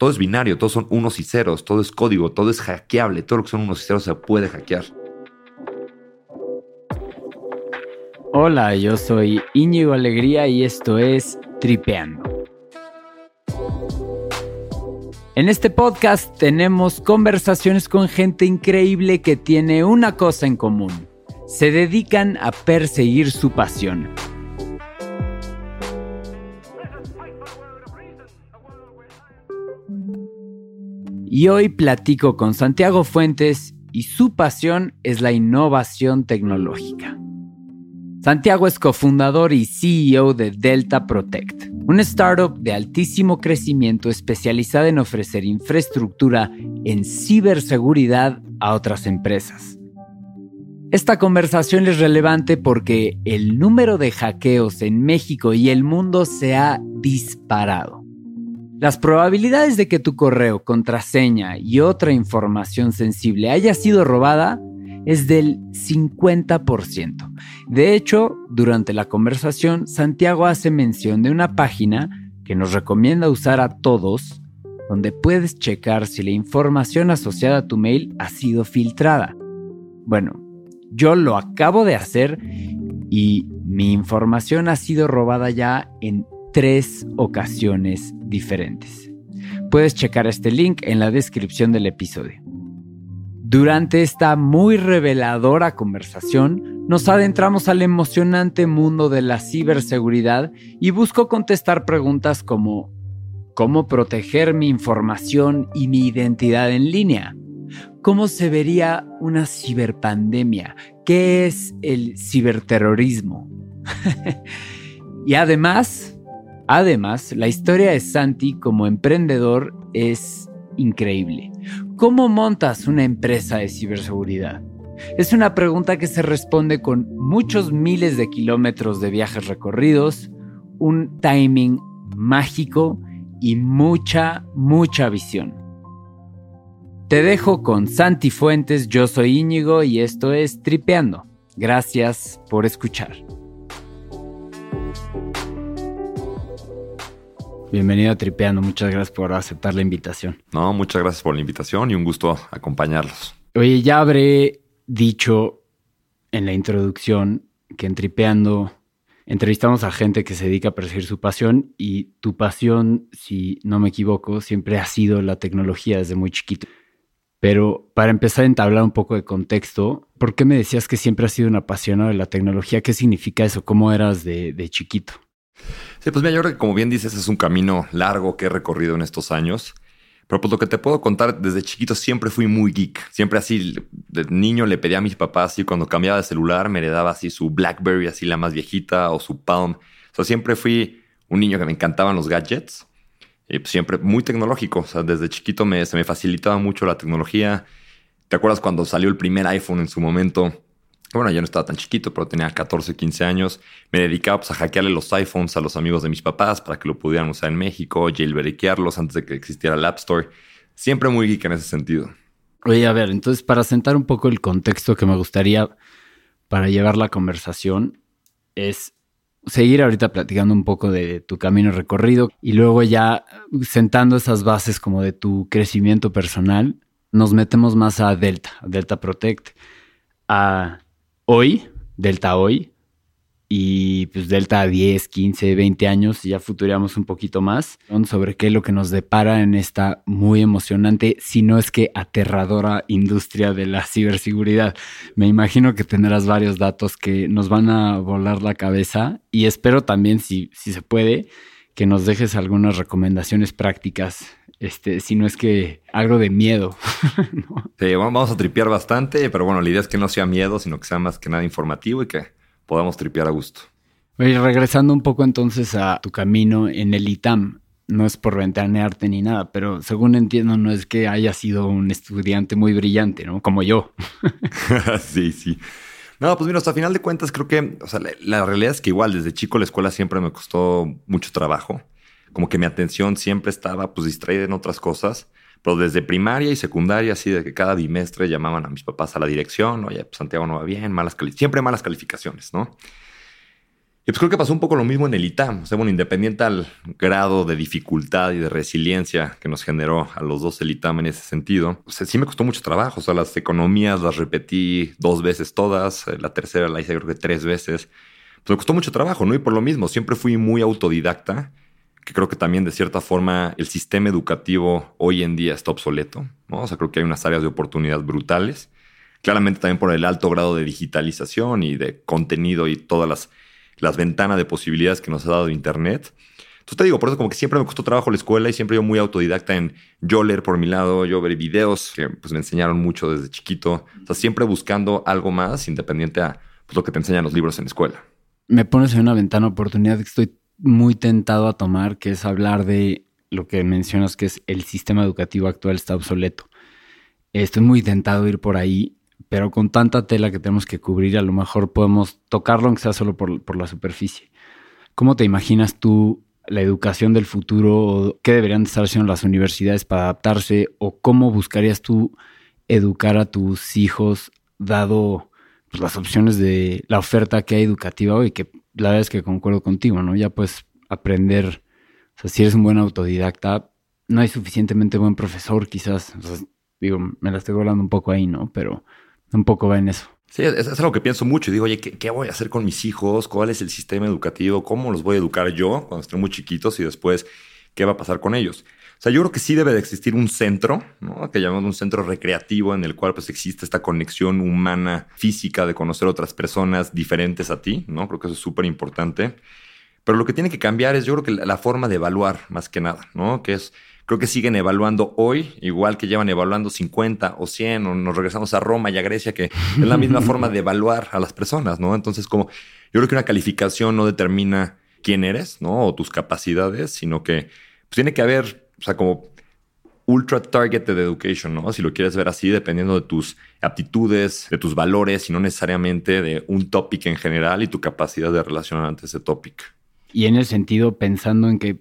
todo es binario, todos son unos y ceros, todo es código, todo es hackeable, todo lo que son unos y ceros se puede hackear. Hola, yo soy Íñigo Alegría y esto es Tripeando. En este podcast tenemos conversaciones con gente increíble que tiene una cosa en común. Se dedican a perseguir su pasión. Y hoy platico con Santiago Fuentes y su pasión es la innovación tecnológica. Santiago es cofundador y CEO de Delta Protect, una startup de altísimo crecimiento especializada en ofrecer infraestructura en ciberseguridad a otras empresas. Esta conversación es relevante porque el número de hackeos en México y el mundo se ha disparado. Las probabilidades de que tu correo, contraseña y otra información sensible haya sido robada es del 50%. De hecho, durante la conversación, Santiago hace mención de una página que nos recomienda usar a todos, donde puedes checar si la información asociada a tu mail ha sido filtrada. Bueno, yo lo acabo de hacer y mi información ha sido robada ya en tres ocasiones diferentes. Puedes checar este link en la descripción del episodio. Durante esta muy reveladora conversación, nos adentramos al emocionante mundo de la ciberseguridad y busco contestar preguntas como ¿Cómo proteger mi información y mi identidad en línea? ¿Cómo se vería una ciberpandemia? ¿Qué es el ciberterrorismo? y además, Además, la historia de Santi como emprendedor es increíble. ¿Cómo montas una empresa de ciberseguridad? Es una pregunta que se responde con muchos miles de kilómetros de viajes recorridos, un timing mágico y mucha, mucha visión. Te dejo con Santi Fuentes, yo soy Íñigo y esto es Tripeando. Gracias por escuchar. Bienvenido a Tripeando, muchas gracias por aceptar la invitación. No, muchas gracias por la invitación y un gusto acompañarlos. Oye, ya habré dicho en la introducción que en Tripeando entrevistamos a gente que se dedica a perseguir su pasión y tu pasión, si no me equivoco, siempre ha sido la tecnología desde muy chiquito. Pero para empezar a entablar un poco de contexto, ¿por qué me decías que siempre has sido un apasionado de la tecnología? ¿Qué significa eso? ¿Cómo eras de, de chiquito? Sí, pues mira, yo creo que como bien dices, es un camino largo que he recorrido en estos años. Pero pues lo que te puedo contar, desde chiquito siempre fui muy geek. Siempre así, de niño le pedía a mis papás y cuando cambiaba de celular me heredaba así su BlackBerry, así la más viejita, o su Palm. O sea, siempre fui un niño que me encantaban los gadgets. Y pues siempre muy tecnológico. O sea, desde chiquito me, se me facilitaba mucho la tecnología. ¿Te acuerdas cuando salió el primer iPhone en su momento? Bueno, yo no estaba tan chiquito, pero tenía 14, 15 años. Me dedicaba pues, a hackearle los iPhones a los amigos de mis papás para que lo pudieran usar en México, jailbreakearlos antes de que existiera el App Store. Siempre muy geek en ese sentido. Oye, a ver, entonces para sentar un poco el contexto que me gustaría para llevar la conversación es seguir ahorita platicando un poco de tu camino recorrido y luego ya sentando esas bases como de tu crecimiento personal, nos metemos más a Delta, Delta Protect, a hoy, Delta hoy, y pues Delta 10, 15, 20 años, ya futuramos un poquito más sobre qué es lo que nos depara en esta muy emocionante, si no es que aterradora industria de la ciberseguridad. Me imagino que tendrás varios datos que nos van a volar la cabeza y espero también, si, si se puede, que nos dejes algunas recomendaciones prácticas este, si no es que algo de miedo. Sí, vamos a tripear bastante, pero bueno, la idea es que no sea miedo, sino que sea más que nada informativo y que podamos tripear a gusto. Oye, regresando un poco entonces a tu camino en el ITAM, no es por ventanearte ni nada, pero según entiendo no es que haya sido un estudiante muy brillante, ¿no? Como yo. sí, sí. No, pues mira, hasta final de cuentas creo que, o sea, la realidad es que igual desde chico la escuela siempre me costó mucho trabajo como que mi atención siempre estaba pues distraída en otras cosas. Pero desde primaria y secundaria, así de que cada bimestre llamaban a mis papás a la dirección, oye, pues Santiago no va bien, malas siempre malas calificaciones, ¿no? Y pues creo que pasó un poco lo mismo en el ITAM. O sea, bueno, independiente al grado de dificultad y de resiliencia que nos generó a los dos el ITAM en ese sentido, sí me costó mucho trabajo. O sea, las economías las repetí dos veces todas. Eh, la tercera la hice creo que tres veces. Pues me costó mucho trabajo, ¿no? Y por lo mismo, siempre fui muy autodidacta, que creo que también de cierta forma el sistema educativo hoy en día está obsoleto, ¿no? O sea, creo que hay unas áreas de oportunidad brutales. Claramente también por el alto grado de digitalización y de contenido y todas las las ventanas de posibilidades que nos ha dado Internet. Entonces te digo, por eso como que siempre me costó trabajo la escuela y siempre yo muy autodidacta en yo leer por mi lado, yo ver videos que pues me enseñaron mucho desde chiquito. O sea, siempre buscando algo más independiente a pues, lo que te enseñan los libros en la escuela. Me pones en una ventana oportunidad que estoy muy tentado a tomar, que es hablar de lo que mencionas que es el sistema educativo actual está obsoleto. Estoy muy tentado a ir por ahí pero con tanta tela que tenemos que cubrir, a lo mejor podemos tocarlo, aunque sea solo por, la superficie. ¿Cómo te imaginas tú la educación del futuro? ¿Qué deberían estar haciendo las universidades para adaptarse? ¿O cómo buscarías tú educar a tus hijos dado pues, las opciones de la oferta que hay educativa hoy? Que la verdad es que concuerdo contigo, ¿no? Ya puedes aprender, o sea, si eres un buen autodidacta, no hay suficientemente buen profesor, quizás, digo, me la estoy volando un poco ahí, ¿no? Pero un poco va en eso. Sí, es, algo que pienso mucho y digo, oye, ¿qué, voy a hacer con mis hijos? ¿Cuál es el sistema educativo? ¿Cómo los voy a educar yo cuando estén muy chiquitos? Y después, ¿qué va a pasar con ellos? O sea, yo creo que sí debe de existir un centro, ¿no? que llamamos un centro recreativo en el cual pues existe esta conexión humana, física, de conocer otras personas diferentes a ti, ¿no? Creo que eso es súper importante. Pero lo que tiene que cambiar es, yo creo que la, forma de evaluar más que nada, ¿no? Que es creo que siguen evaluando hoy, igual que llevan evaluando 50 o 100, o nos regresamos a Roma y a Grecia, que es la misma forma de evaluar a las personas, ¿no? Entonces, como yo creo que una calificación no determina quién eres, ¿no? O tus capacidades, sino que pues, tiene que haber, o sea, como ultra targeted education, ¿no? Si lo quieres ver así, dependiendo de tus aptitudes, de tus valores y no necesariamente de un topic en general y tu capacidad de relacionar ante ese topic. Y en el sentido, pensando en que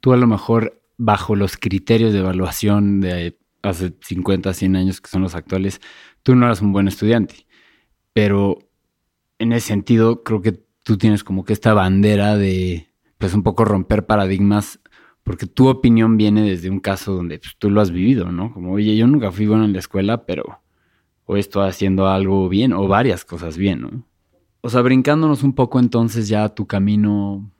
tú a lo mejor bajo los criterios de evaluación de hace 50, 100 años, que son los actuales, tú no eras un buen estudiante. Pero en ese sentido, creo que tú tienes como que esta bandera de, pues un poco romper paradigmas, porque tu opinión viene desde un caso donde pues, tú lo has vivido, ¿no? Como, oye, yo nunca fui bueno en la escuela, pero hoy estoy haciendo algo bien o varias cosas bien, ¿no? O sea, brincándonos un poco entonces ya a tu camino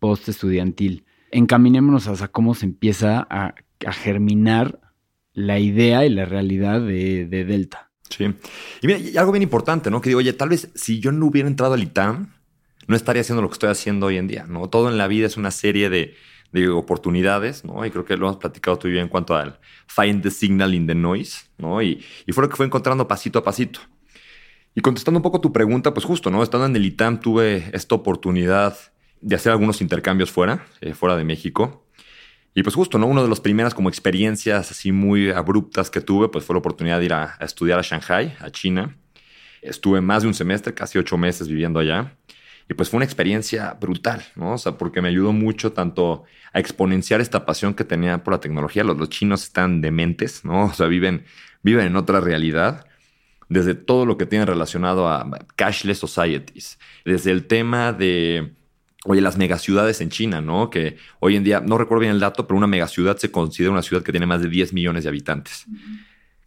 post estudiantil encaminémonos a cómo se empieza a, germinar la idea y la realidad de, Delta. Sí. Y mira, y algo bien importante, ¿no? Que digo, oye, tal vez si yo no hubiera entrado al ITAM, no estaría haciendo lo que estoy haciendo hoy en día, ¿no? Todo en la vida es una serie de, oportunidades, ¿no? Y creo que lo hemos platicado tú y yo en cuanto al find the signal in the noise, ¿no? Y, y fue lo que fue encontrando pasito a pasito. Y contestando un poco tu pregunta, pues justo, ¿no? Estando en el ITAM tuve esta oportunidad de hacer algunos intercambios fuera, eh, fuera de México. Y pues justo, ¿no? Una de las primeras como experiencias así muy abruptas que tuve, pues fue la oportunidad de ir a, estudiar a Shanghai, a China. Estuve más de un semestre, casi ocho meses viviendo allá. Y pues fue una experiencia brutal, ¿no? O sea, porque me ayudó mucho tanto a exponenciar esta pasión que tenía por la tecnología. Los, los chinos están dementes, ¿no? O sea, viven, viven en otra realidad. Desde todo lo que tiene relacionado a cashless societies. Desde el tema de Oye, las megaciudades en China, ¿no? Que hoy en día, no recuerdo bien el dato, pero una megaciudad se considera una ciudad que tiene más de 10 millones de habitantes.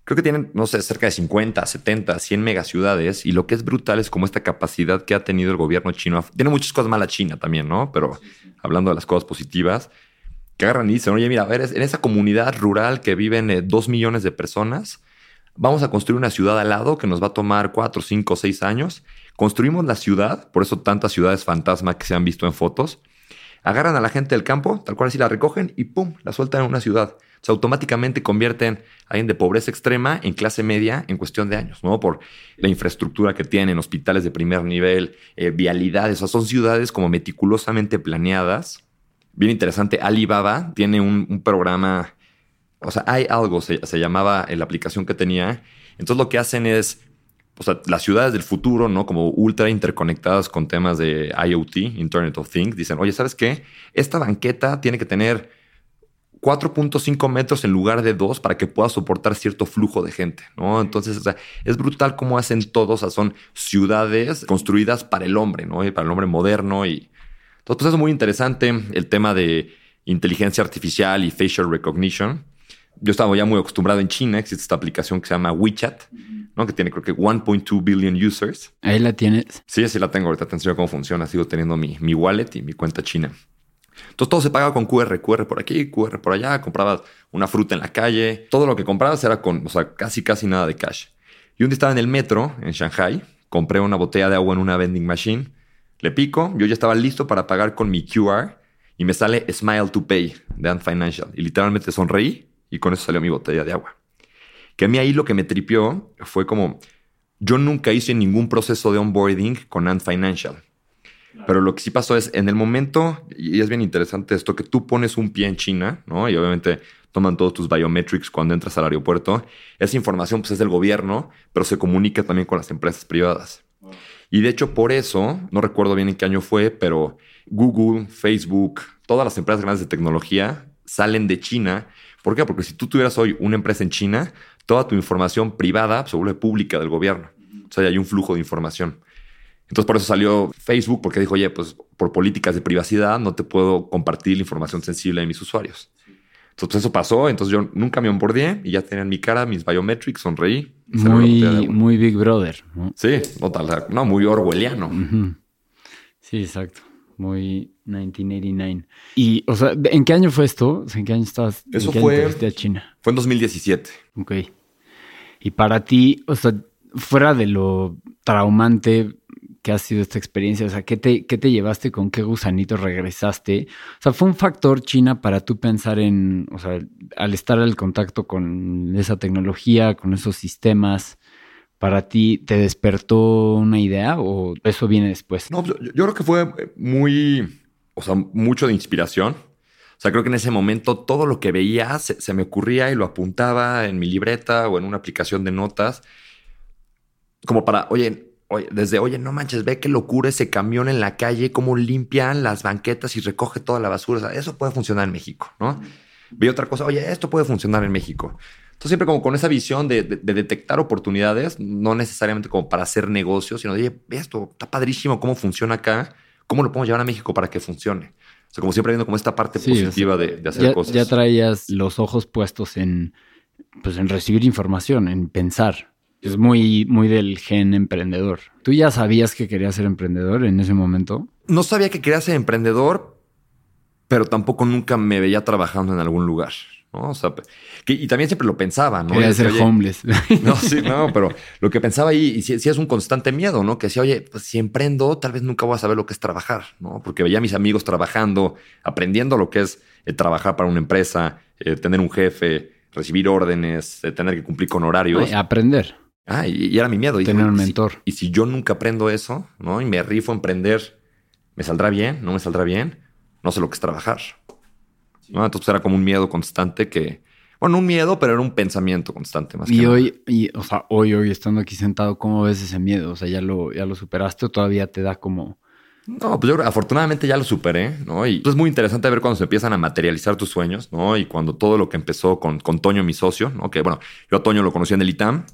Creo que tienen, no sé, cerca de 50, 70, 100 megaciudades. Y lo que es brutal es como esta capacidad que ha tenido el gobierno chino. Tiene muchas cosas malas China también, ¿no? Pero hablando de las cosas positivas, que agarran y dicen, oye, mira, a ver, en esa comunidad rural que viven eh, dos millones de personas, vamos a construir una ciudad al lado que nos va a tomar 4, 5, 6 años Construimos la ciudad, por eso tantas ciudades fantasma que se han visto en fotos. Agarran a la gente del campo, tal cual así la recogen y ¡pum! la sueltan en una ciudad. Sea, automáticamente convierten a alguien de pobreza extrema en clase media en cuestión de años, ¿no? Por la infraestructura que tienen, hospitales de primer nivel, eh, vialidades. O sea, son ciudades como meticulosamente planeadas. Bien interesante, Alibaba tiene un, programa, o sea, hay algo, se, se llamaba la aplicación que tenía. Entonces lo que hacen es o sea, las ciudades del futuro, ¿no? Como ultra interconectadas con temas de IoT, Internet of Things, dicen, oye, ¿sabes qué? Esta banqueta tiene que tener 4.5 metros en lugar de 2 para que pueda soportar cierto flujo de gente, ¿no? Entonces, o sea, es brutal cómo hacen todos, o sea, son ciudades construidas para el hombre, ¿no? Y para el hombre moderno y... Entonces, pues es muy interesante el tema de inteligencia artificial y facial recognition. Yo estaba ya muy acostumbrado en China, existe esta aplicación que se llama WeChat, ¿no? Que tiene creo que 1.2 billion users. Ahí la tienes. Sí, sí la tengo. Ahorita te enseño cómo funciona. Sigo teniendo mi, mi wallet y mi cuenta china. Entonces todo se paga con QR, QR por aquí, QR por allá. Comprabas una fruta en la calle. Todo lo que comprabas era con, o sea, casi, casi nada de cash. Y un día estaba en el metro en Shanghai. Compré una botella de agua en una vending machine. Le pico. Yo ya estaba listo para pagar con mi QR y me sale Smile to Pay de Ant Financial. Y literalmente sonreí y con eso salió mi botella de agua. Que a mí ahí lo que me tripió fue como, yo nunca hice ningún proceso de onboarding con Ant Financial. Pero lo que sí pasó es, en el momento, y es bien interesante esto, que tú pones un pie en China, ¿no? Y obviamente toman todos tus biometrics cuando entras al aeropuerto. Esa información pues es del gobierno, pero se comunica también con las empresas privadas. Y de hecho por eso, no recuerdo bien en qué año fue, pero Google, Facebook, todas las empresas grandes de tecnología salen de China. ¿Por qué? Porque si tú tuvieras hoy una empresa en China, toda tu información privada se vuelve pública del gobierno. O sea, hay un flujo de información. Entonces, por eso salió Facebook, porque dijo, oye, pues por políticas de privacidad no te puedo compartir la información sensible de mis usuarios. Entonces, eso pasó. Entonces, yo nunca me onboardé y ya tenían mi cara, mis biometrics, sonreí. Muy, muy Big Brother. Sí, total. No, muy orwelliano. Sí, exacto. Muy 1989. Y, o sea, ¿en qué año fue esto? ¿En qué año estabas? Eso fue. a China? Fue en 2017. Ok. Y para ti, o sea, fuera de lo traumante que ha sido esta experiencia, o sea, ¿qué te, qué te llevaste, con qué gusanito regresaste? O sea, ¿fue un factor China para tú pensar en, o sea, al estar al contacto con esa tecnología, con esos sistemas, para ti te despertó una idea o eso viene después? No, yo, yo creo que fue muy, o sea, mucho de inspiración. O sea, creo que en ese momento todo lo que veía se, se, me ocurría y lo apuntaba en mi libreta o en una aplicación de notas, como para, oye, oye, desde, oye, no manches, ve qué locura ese camión en la calle, cómo limpian las banquetas y recoge toda la basura. O sea, eso puede funcionar en México, ¿no? Vi otra cosa, oye, esto puede funcionar en México. Entonces, siempre como con esa visión de, de, de, detectar oportunidades, no necesariamente como para hacer negocios, sino de, oye, ve esto, está padrísimo cómo funciona acá, cómo lo podemos llevar a México para que funcione. O sea, como siempre viendo como esta parte sí, positiva o sea, de, de, hacer ya, cosas. Ya traías los ojos puestos en, pues, en recibir información, en pensar. Es muy, muy del gen emprendedor. ¿Tú ya sabías que querías ser emprendedor en ese momento? No sabía que quería ser emprendedor, pero tampoco nunca me veía trabajando en algún lugar. ¿No? O sea, que, y también siempre lo pensaba, ¿no? Quería ser oye, homeless. No, sí, no, pero lo que pensaba ahí, y sí, sí, es un constante miedo, ¿no? Que decía, oye, pues si emprendo, tal vez nunca voy a saber lo que es trabajar, ¿no? Porque veía a mis amigos trabajando, aprendiendo lo que es eh, trabajar para una empresa, eh, tener un jefe, recibir órdenes, eh, tener que cumplir con horarios. Aprender. Ah, y, y, era mi miedo. Tener un mentor. Si, y si yo nunca aprendo eso, ¿no? Y me rifo a emprender, ¿me saldrá bien? ¿No me saldrá bien? No sé lo que es trabajar. ¿No? Entonces era como un miedo constante que, bueno, un miedo, pero era un pensamiento constante más y que hoy, y, o sea, hoy, hoy estando aquí sentado, ¿cómo ves ese miedo? O sea, ¿ya lo, ya lo superaste o todavía te da como... No, pues yo afortunadamente ya lo superé, ¿no? Y es muy interesante ver cuando se empiezan a materializar tus sueños, ¿no? Y cuando todo lo que empezó con, con Toño, mi socio, ¿no? Que bueno, yo a Toño lo conocí en el ITAM,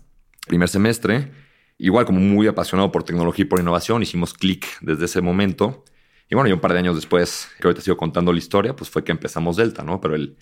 primer semestre, igual como muy apasionado por tecnología y por innovación, hicimos clic desde ese momento. Y bueno, y un par de años después, que ahorita sigo contando la historia, pues fue que empezamos Delta, ¿no? Pero el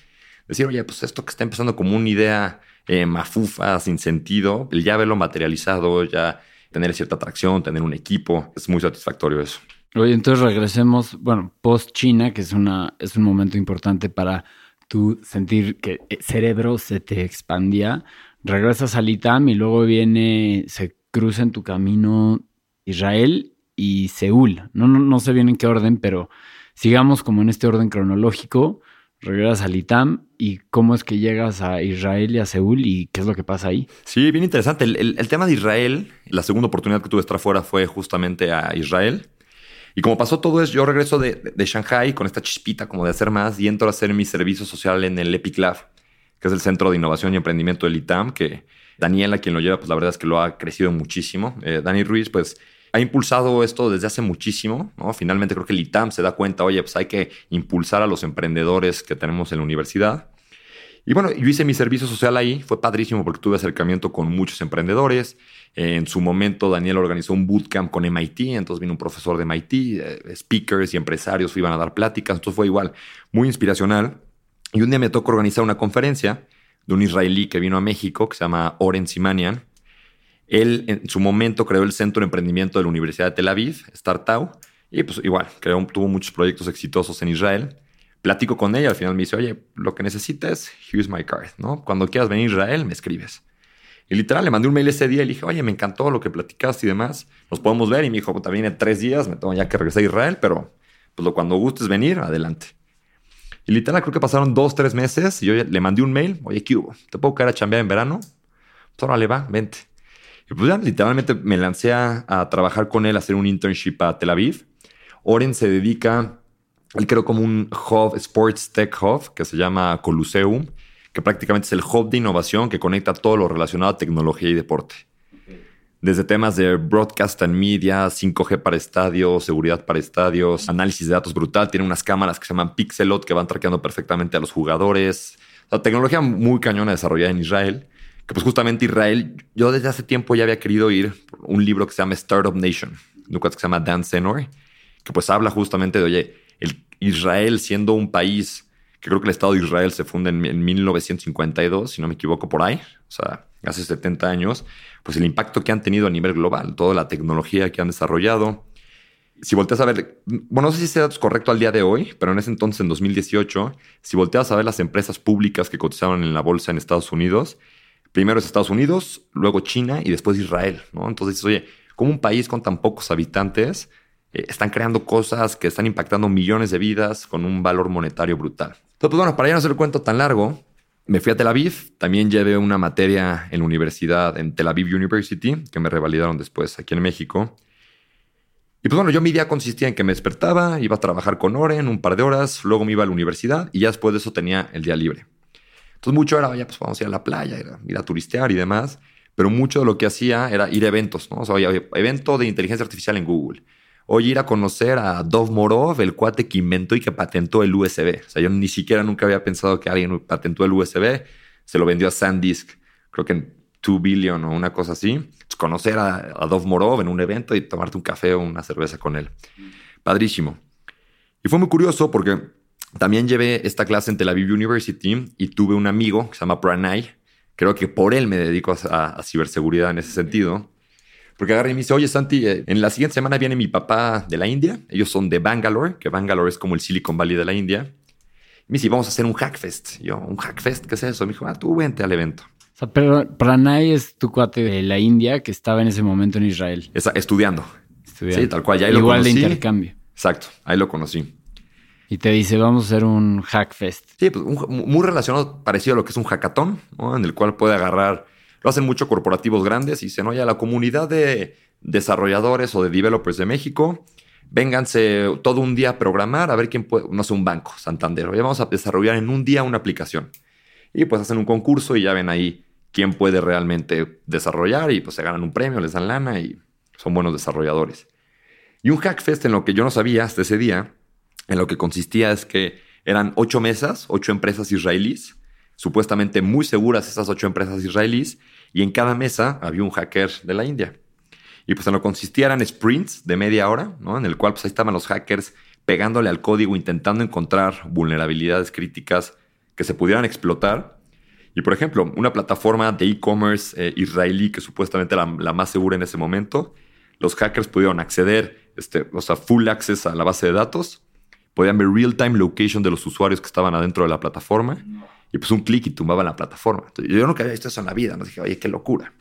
decir, oye, pues esto que está empezando como una idea eh, mafufa, sin sentido, el ya verlo materializado, ya tener cierta atracción, tener un equipo, es muy satisfactorio eso. Oye, entonces regresemos, bueno, post China, que es, una, es un momento importante para tú sentir que el cerebro se te expandía, regresas al ITAM y luego viene, se cruza en tu camino Israel y Seúl. No, no, no sé bien en qué orden, pero sigamos como en este orden cronológico. Regresas al ITAM y cómo es que llegas a Israel y a Seúl y qué es lo que pasa ahí. Sí, bien interesante. El, el, tema de Israel, la segunda oportunidad que tuve de estar fuera fue justamente a Israel. Y como pasó todo eso, yo regreso de, de, de, Shanghai con esta chispita como de hacer más y entro a hacer mi servicio social en el Epic Lab, que es el Centro de Innovación y Emprendimiento del ITAM, que Daniela, quien lo lleva, pues la verdad es que lo ha crecido muchísimo. Eh, Dani Ruiz, pues ha impulsado esto desde hace muchísimo, ¿no? Finalmente creo que el ITAM se da cuenta, oye, pues hay que impulsar a los emprendedores que tenemos en la universidad. Y bueno, yo hice mi servicio social ahí, fue padrísimo porque tuve acercamiento con muchos emprendedores. En su momento, Daniel organizó un bootcamp con MIT, entonces vino un profesor de MIT, eh, speakers y empresarios iban a dar pláticas, entonces fue igual, muy inspiracional. Y un día me tocó organizar una conferencia de un israelí que vino a México, que se llama Oren Simanian. Él en su momento creó el Centro de Emprendimiento de la Universidad de Tel Aviv, Startau, y pues igual, creó, tuvo muchos proyectos exitosos en Israel platico con ella, al final me dice, oye, lo que necesitas, here's my card, ¿no? Cuando quieras venir a Israel, me escribes. Y literal, le mandé un mail ese día y le dije, oye, me encantó lo que platicaste y demás, nos podemos ver. Y me dijo, también en tres días, me tengo ya que regresar a Israel, pero pues cuando gustes venir, adelante. Y literal, creo que pasaron dos, tres meses y yo le mandé un mail, oye, ¿qué hubo? ¿Te puedo caer a chambear en verano? Pues ahora le va, vente. Y pues ya, literalmente me lancé a, a trabajar con él, a hacer un internship a Tel Aviv. Oren se dedica él creó como un hub, Sports Tech Hub, que se llama Coluseum, que prácticamente es el hub de innovación que conecta todo lo relacionado a tecnología y deporte. Desde temas de broadcast and media, 5G para estadios, seguridad para estadios, análisis de datos brutal. Tiene unas cámaras que se llaman Pixelot que van traqueando perfectamente a los jugadores. La tecnología muy cañona desarrollada en Israel. Que pues justamente Israel, yo desde hace tiempo ya había querido ir un libro que se llama Startup Nation, que se llama Dan Senor, que pues habla justamente de, oye, el Israel siendo un país que creo que el Estado de Israel se funda en, 1952, si no me equivoco, por ahí, o sea, hace 70 años, pues el impacto que han tenido a nivel global, toda la tecnología que han desarrollado. Si volteas a ver, bueno, no sé si ese dato es correcto al día de hoy, pero en ese entonces, en 2018, si volteas a ver las empresas públicas que cotizaban en la bolsa en Estados Unidos, primero es Estados Unidos, luego China y después Israel. Entonces dices, oye, como un país con tan pocos habitantes eh, están creando cosas que están impactando millones de vidas con un valor monetario brutal. Entonces, pues bueno, para ya no hacer el cuento tan largo, me fui a Tel Aviv, también llevé una materia en la universidad, en Tel Aviv University, que me revalidaron después aquí en México. Y pues bueno, yo mi día consistía en que me despertaba, iba a trabajar con Oren un par de horas, luego me iba a la universidad y ya después de eso tenía el día libre. Entonces mucho era, ya pues vamos a ir a la playa, ir a turistear y demás, pero mucho de lo que hacía era ir a eventos, ¿no? O sea, evento de inteligencia artificial en Google, Hoy ir a conocer a Dov Morov, el cuate que inventó y que patentó el USB. O sea, yo ni siquiera nunca había pensado que alguien patentó el USB. Se lo vendió a SanDisk, creo que en 2 billion o una cosa así. conocer a, Dov Morov en un evento y tomarte un café o una cerveza con él. Padrísimo. Y fue muy curioso porque también llevé esta clase en Tel Aviv University y tuve un amigo que se llama Pranay. Creo que por él me dedico a ciberseguridad en ese sentido. Porque agarré y me dice, oye Santi, eh, en la siguiente semana viene mi papá de la India. Ellos son de Bangalore, que Bangalore es como el Silicon Valley de la India. Y me dice, vamos a hacer un Hackfest. yo, ¿un Hackfest? ¿Qué es eso? Me dijo, ah, tú vente al evento. O sea, pero Pranay es tu cuate de la India que estaba en ese momento en Israel. Está estudiando. estudiando. Sí, tal cual. Ya ahí Igual lo de intercambio. Exacto, ahí lo conocí. Y te dice, vamos a hacer un Hackfest. Sí, pues muy relacionado, parecido a lo que es un hackathon, ¿no? en el cual puede agarrar lo hacen mucho corporativos grandes y dicen, oye, la comunidad de desarrolladores o de developers de México, vénganse todo un día a programar, a ver quién puede, no sé, un banco, Santander, oye, vamos a desarrollar en un día una aplicación. Y pues hacen un concurso y ya ven ahí quién puede realmente desarrollar y pues se ganan un premio, les dan lana y son buenos desarrolladores. Y un Hackfest en lo que yo no sabía hasta ese día, en lo que consistía es que eran ocho mesas, ocho empresas israelíes, supuestamente muy seguras esas ocho empresas israelíes, y en cada mesa había un hacker de la India. Y pues en lo consistía eran sprints de media hora, ¿no? En el cual pues ahí estaban los hackers pegándole al código, intentando encontrar vulnerabilidades críticas que se pudieran explotar. Y por ejemplo, una plataforma de e-commerce eh, israelí que supuestamente era la más segura en ese momento, los hackers pudieron acceder, este, o sea, full access a la base de datos, podían ver real-time location de los usuarios que estaban adentro de la plataforma y pues un clic y tumbaban la plataforma. Yo nunca había visto eso en la vida. Nos dije, oye, qué locura.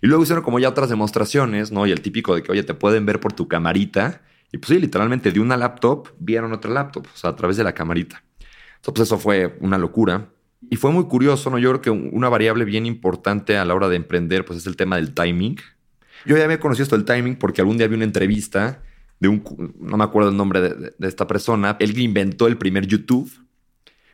Y luego hicieron como ya otras demostraciones, ¿no? Y el típico de que, oye, te pueden ver por tu camarita. Y pues sí, literalmente de una laptop vieron otra laptop, o sea, a través de la camarita. Entonces, pues eso fue una locura. Y fue muy curioso, ¿no? Yo creo que una variable bien importante a la hora de emprender, pues es el tema del timing. Yo ya había conocido esto del timing porque algún día vi una entrevista de un, no me acuerdo el nombre de, de esta persona, él inventó el primer YouTube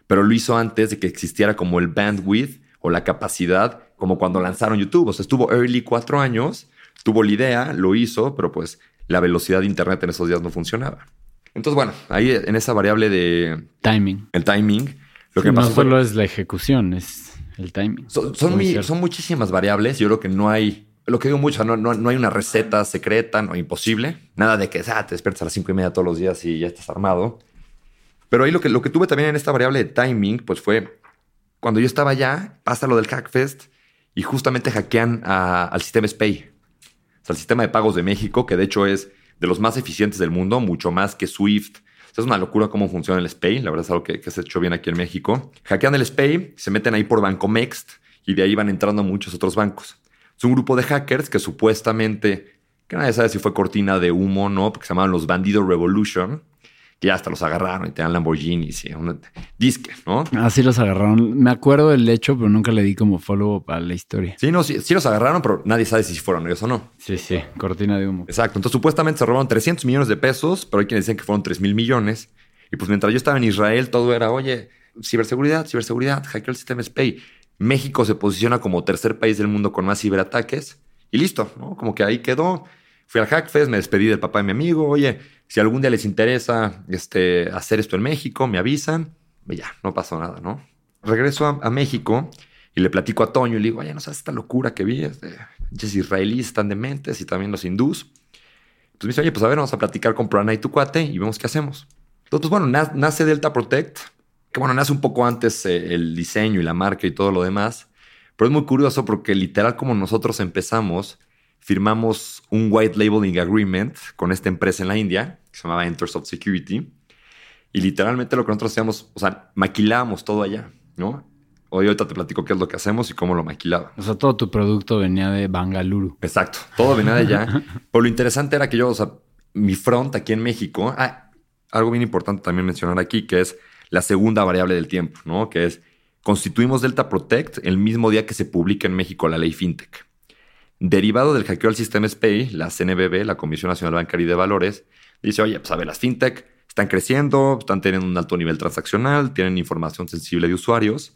pero lo hizo antes de que existiera como el bandwidth o la capacidad, como cuando lanzaron YouTube. O sea, estuvo early cuatro años, tuvo la idea, lo hizo, pero pues la velocidad de Internet en esos días no funcionaba. Entonces, bueno, ahí en esa variable de... Timing. El timing, Lo que no solo es la ejecución, es el timing. Son, son, muchísimas variables. Yo creo que no hay, lo que digo mucho, no, no, hay una receta secreta, no imposible. Nada de que ah, te despiertas a las cinco y media todos los días y ya estás armado. Pero ahí lo que, lo que tuve también en esta variable de timing, pues fue cuando yo estaba allá, pasa lo del Hackfest y justamente hackean al sistema SPAY, o sea, el sistema de pagos de México, que de hecho es de los más eficientes del mundo, mucho más que Swift. es una locura cómo funciona el SPAY. La verdad es algo que, se ha hecho bien aquí en México. Hackean el SPAY, se meten ahí por Banco Mext y de ahí van entrando muchos otros bancos. Es un grupo de hackers que supuestamente, que nadie sabe si fue cortina de humo o no, porque se llamaban los Bandido Revolution que ya hasta los agarraron y te dan Lamborghinis y un disque, ¿no? Así los agarraron. Me acuerdo del hecho, pero nunca le di como follow a la historia. Sí, no, sí, sí, los agarraron, pero nadie sabe si fueron ellos o no. Sí, sí, cortina de humo. Exacto. Entonces, supuestamente se robaron 300 millones de pesos, pero hay quienes decían que fueron 3 mil millones. Y pues mientras yo estaba en Israel, todo era, oye, ciberseguridad, ciberseguridad, hackeo el sistema SPAY. México se posiciona como tercer país del mundo con más ciberataques y listo, ¿no? Como que ahí quedó. Fui al Hackfest, me despedí del papá de mi amigo, oye, si algún día les interesa este, hacer esto en México, me avisan. Y ya, no pasó nada, ¿no? Regreso a, México y le platico a Toño y le digo, oye, no sabes esta locura que vi. Este, israelíes están dementes y también los hindús. Pues me dice, oye, pues a ver, vamos a platicar con Prana y tu y vemos qué hacemos. Entonces, bueno, nace Delta Protect, que bueno, nace un poco antes eh, el diseño y la marca y todo lo demás. Pero es muy curioso porque literal como nosotros empezamos, firmamos un white labeling agreement con esta empresa en la India, que se llamaba Entersoft Security. Y literalmente lo que nosotros hacíamos, o sea, maquilábamos todo allá, ¿no? Hoy ahorita te platico qué es lo que hacemos y cómo lo maquilaba. O sea, todo tu producto venía de Bangalore. Exacto, todo venía de allá. Pero lo interesante era que yo, o sea, mi front aquí en México, ah, algo bien importante también mencionar aquí, que es la segunda variable del tiempo, ¿no? Que es, constituimos Delta Protect el mismo día que se publica en México la ley FinTech. Derivado del hackeo al sistema SPAY, la CNBB, la Comisión Nacional Bancaria y de Valores, dice, oye, pues a ver, las fintech están creciendo, están teniendo un alto nivel transaccional, tienen información sensible de usuarios.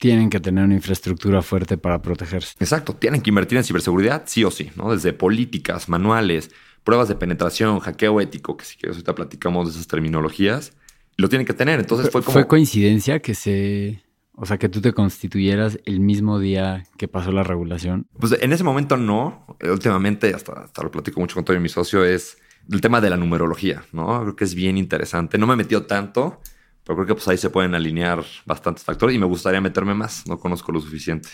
Tienen que tener una infraestructura fuerte para protegerse. Exacto, tienen que invertir en ciberseguridad sí o sí, ¿no? Desde políticas, manuales, pruebas de penetración, hackeo ético, que si quieres ahorita platicamos de esas terminologías, lo tienen que tener. Entonces fue como... ¿Fue coincidencia que se o sea, que tú te constituyeras el mismo día que pasó la regulación. Pues en ese momento no. Últimamente, hasta, lo platico mucho con todo mi socio, es el tema de la numerología, ¿no? Creo que es bien interesante. No me metió tanto, pero creo que pues ahí se pueden alinear bastantes factores y me gustaría meterme más. No conozco lo suficiente,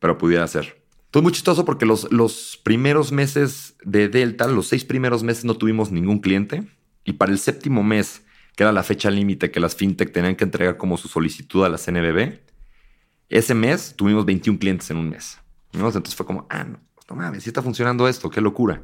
pero pudiera ser. Todo muy chistoso porque los, los primeros meses de Delta, los seis primeros meses no tuvimos ningún cliente y para el séptimo mes que era la fecha límite que las fintech tenían que entregar como su solicitud a la CNBB, ese mes tuvimos 21 clientes en un mes. Entonces fue como, ah, no, no mames, sí está funcionando esto, qué locura.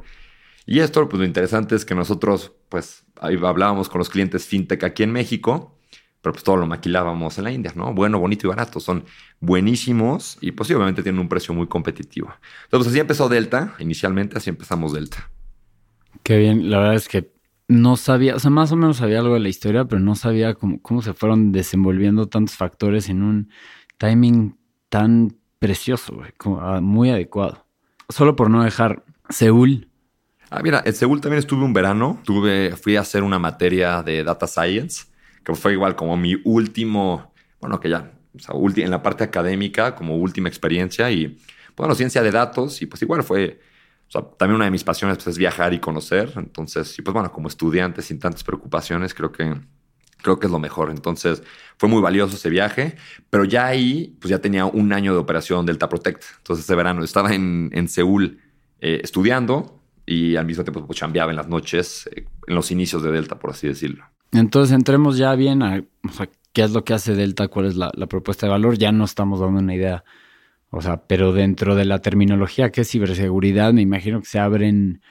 Y esto, pues lo interesante es que nosotros, pues hablábamos con los clientes fintech aquí en México, pero pues todo lo maquilábamos en la India, ¿no? Bueno, bonito y barato. Son buenísimos y pues obviamente tienen un precio muy competitivo. Entonces, pues, así empezó Delta, inicialmente así empezamos Delta. Qué bien, la verdad es que no sabía, o sea, más o menos sabía algo de la historia, pero no sabía cómo, cómo se fueron desenvolviendo tantos factores en un timing tan precioso, güey, ah, muy adecuado. Solo por no dejar Seúl. Ah, mira, en Seúl también estuve un verano, tuve, fui a hacer una materia de data science, que fue igual como mi último, bueno, que ya, o sea, en la parte académica, como última experiencia y, bueno, ciencia de datos, y pues igual fue o sea, también una de mis pasiones pues, es viajar y conocer. Entonces, y pues bueno, como estudiante sin tantas preocupaciones, creo que, creo que es lo mejor. Entonces, fue muy valioso ese viaje, pero ya ahí, pues ya tenía un año de operación Delta Protect. Entonces, ese verano estaba en, en Seúl eh, estudiando y al mismo tiempo pues, chambeaba en las noches, eh, en los inicios de Delta, por así decirlo. Entonces, entremos ya bien a qué es lo que hace Delta, cuál es la propuesta de valor. Ya no estamos dando una idea o sea, pero dentro de la terminología que es ciberseguridad, me imagino que se abren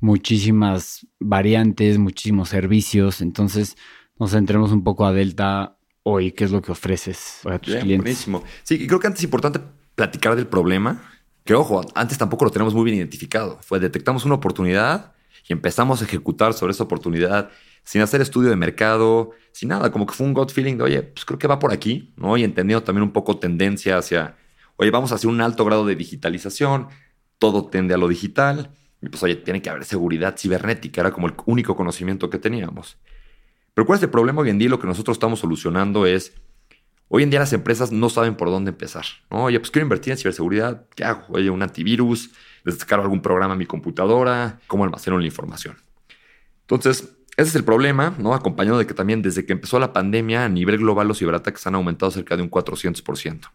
muchísimas variantes, muchísimos servicios. Entonces, nos centremos un poco a Delta hoy, qué es lo que ofreces a tus clientes. Buenísimo. Sí, creo que antes es importante platicar del problema, que ojo, antes tampoco lo tenemos muy bien identificado. Fue detectamos una oportunidad y empezamos a ejecutar sobre esa oportunidad sin hacer estudio de mercado, sin nada, como que fue un gut feeling de, oye, pues creo que va por aquí, ¿no? Y entendiendo también un poco tendencia hacia oye, vamos a hacer un alto grado de digitalización, todo tende a lo digital, y pues, oye, tiene que haber seguridad cibernética, era como el único conocimiento que teníamos. Pero ¿cuál es el problema hoy en día? Lo que nosotros estamos solucionando es, Hoy en día las empresas no saben por dónde empezar. Oye, pues quiero invertir en ciberseguridad. ¿Qué hago? Oye, un antivirus, descargo algún programa en mi computadora, cómo almaceno la información. Entonces, ese es el problema, ¿no? Acompañado de que también desde que empezó la pandemia a nivel global los ciberataques han aumentado cerca de un 400%.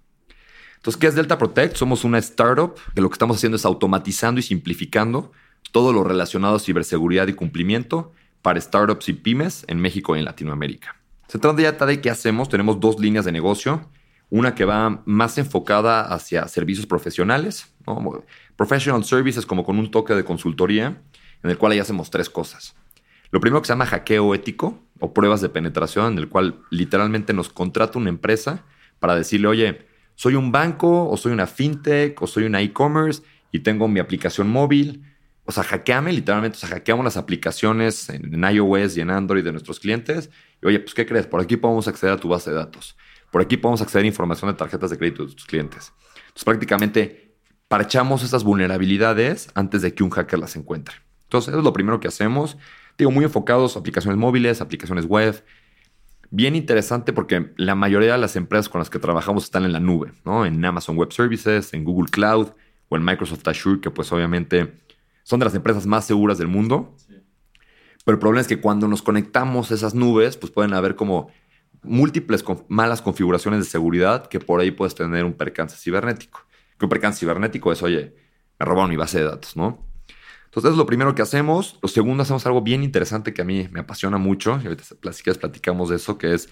Entonces, ¿qué es Delta Protect? Somos una startup que lo que estamos haciendo es automatizando y simplificando todo lo relacionado a ciberseguridad y cumplimiento para startups y pymes en México y en Latinoamérica. Se trata ya de qué hacemos. Tenemos dos líneas de negocio. Una que va más enfocada hacia servicios profesionales, professional services como con un toque de consultoría, en el cual ahí hacemos tres cosas. Lo primero que se llama hackeo ético o pruebas de penetración, en el cual literalmente nos contrata una empresa para decirle, oye, soy un banco o soy una fintech o soy una e-commerce y tengo mi aplicación móvil. O sea, hackeame literalmente, o sea, hackeamos las aplicaciones en, iOS y en Android de nuestros clientes. Y oye, pues, ¿qué crees? Por aquí podemos acceder a tu base de datos. Por aquí podemos acceder a información de tarjetas de crédito de tus clientes. Entonces, prácticamente parchamos esas vulnerabilidades antes de que un hacker las encuentre. Entonces, eso es lo primero que hacemos. Digo, muy enfocados aplicaciones móviles, aplicaciones web. Bien interesante porque la mayoría de las empresas con las que trabajamos están en la nube, ¿no? En Amazon Web Services, en Google Cloud o en Microsoft Azure, que pues obviamente son de las empresas más seguras del mundo. Pero el problema es que cuando nos conectamos a esas nubes, pues pueden haber como múltiples malas configuraciones de seguridad que por ahí puedes tener un percance cibernético. Que un percance cibernético es, oye, me robaron mi base de datos, ¿no? Entonces, es lo primero que hacemos. Lo segundo, hacemos algo bien interesante que a mí me apasiona mucho. Y ahorita platicamos de eso, que es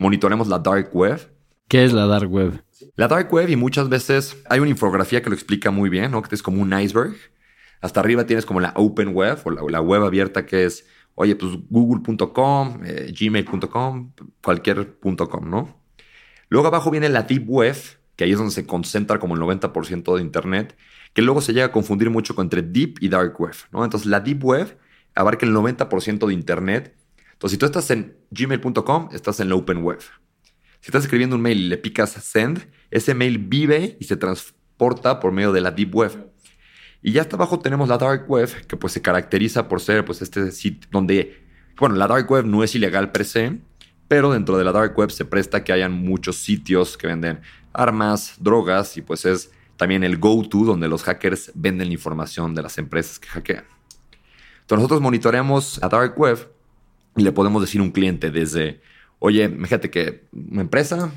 monitoreamos la dark web. ¿Qué es la dark web? La dark web, y muchas veces hay una infografía que lo explica muy bien, ¿no? Que es como un iceberg. Hasta arriba tienes como la open web o la, web abierta que es, oye, pues google.com, eh, gmail.com, cualquier.com, ¿no? Luego abajo viene la deep web, que ahí es donde se concentra como el 90% de Internet que luego se llega a confundir mucho entre Deep y Dark Web. ¿no? Entonces, la Deep Web abarca el 90% de Internet. Entonces, si tú estás en gmail.com, estás en la Open Web. Si estás escribiendo un mail y le picas Send, ese mail vive y se transporta por medio de la Deep Web. Y ya hasta abajo tenemos la Dark Web, que pues se caracteriza por ser pues este sitio donde, bueno, la Dark Web no es ilegal per se, pero dentro de la Dark Web se presta que hayan muchos sitios que venden armas, drogas y pues es también el go-to donde los hackers venden la información de las empresas que hackean. Entonces nosotros monitoreamos a Dark Web y le podemos decir a un cliente desde, oye, fíjate que una empresa,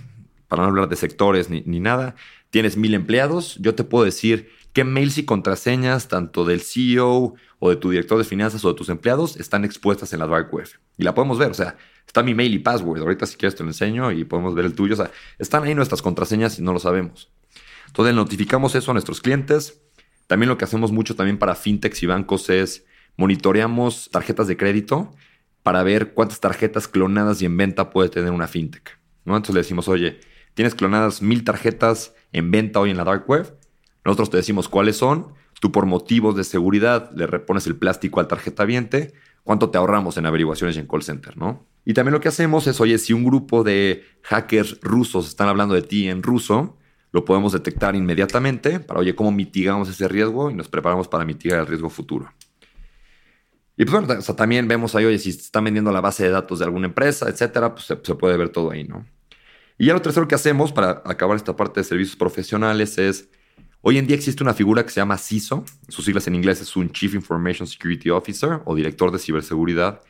para no hablar de sectores ni, ni nada, tienes mil empleados, yo te puedo decir qué mails y contraseñas, tanto del CEO o de tu director de finanzas o de tus empleados, están expuestas en la Dark Web. Y la podemos ver, o sea, está mi mail y password. Ahorita si quieres te lo enseño y podemos ver el tuyo. O sea, están ahí nuestras contraseñas y no lo sabemos. Entonces notificamos eso a nuestros clientes. También lo que hacemos mucho también para fintechs y bancos es monitoreamos tarjetas de crédito para ver cuántas tarjetas clonadas y en venta puede tener una fintech. ¿no? Entonces le decimos, oye, tienes clonadas mil tarjetas en venta hoy en la dark web. Nosotros te decimos cuáles son. Tú por motivos de seguridad le repones el plástico al tarjeta viente. ¿Cuánto te ahorramos en averiguaciones y en call center? ¿no? Y también lo que hacemos es, oye, si un grupo de hackers rusos están hablando de ti en ruso, lo podemos detectar inmediatamente para, oye, cómo mitigamos ese riesgo y nos preparamos para mitigar el riesgo futuro. Y pues bueno, también vemos ahí, oye, si están vendiendo la base de datos de alguna empresa, etcétera, pues se, puede ver todo ahí, ¿no? Y ya lo tercero que hacemos para acabar esta parte de servicios profesionales es, hoy en día existe una figura que se llama CISO, sus siglas en inglés es un Chief Information Security Officer o director de ciberseguridad,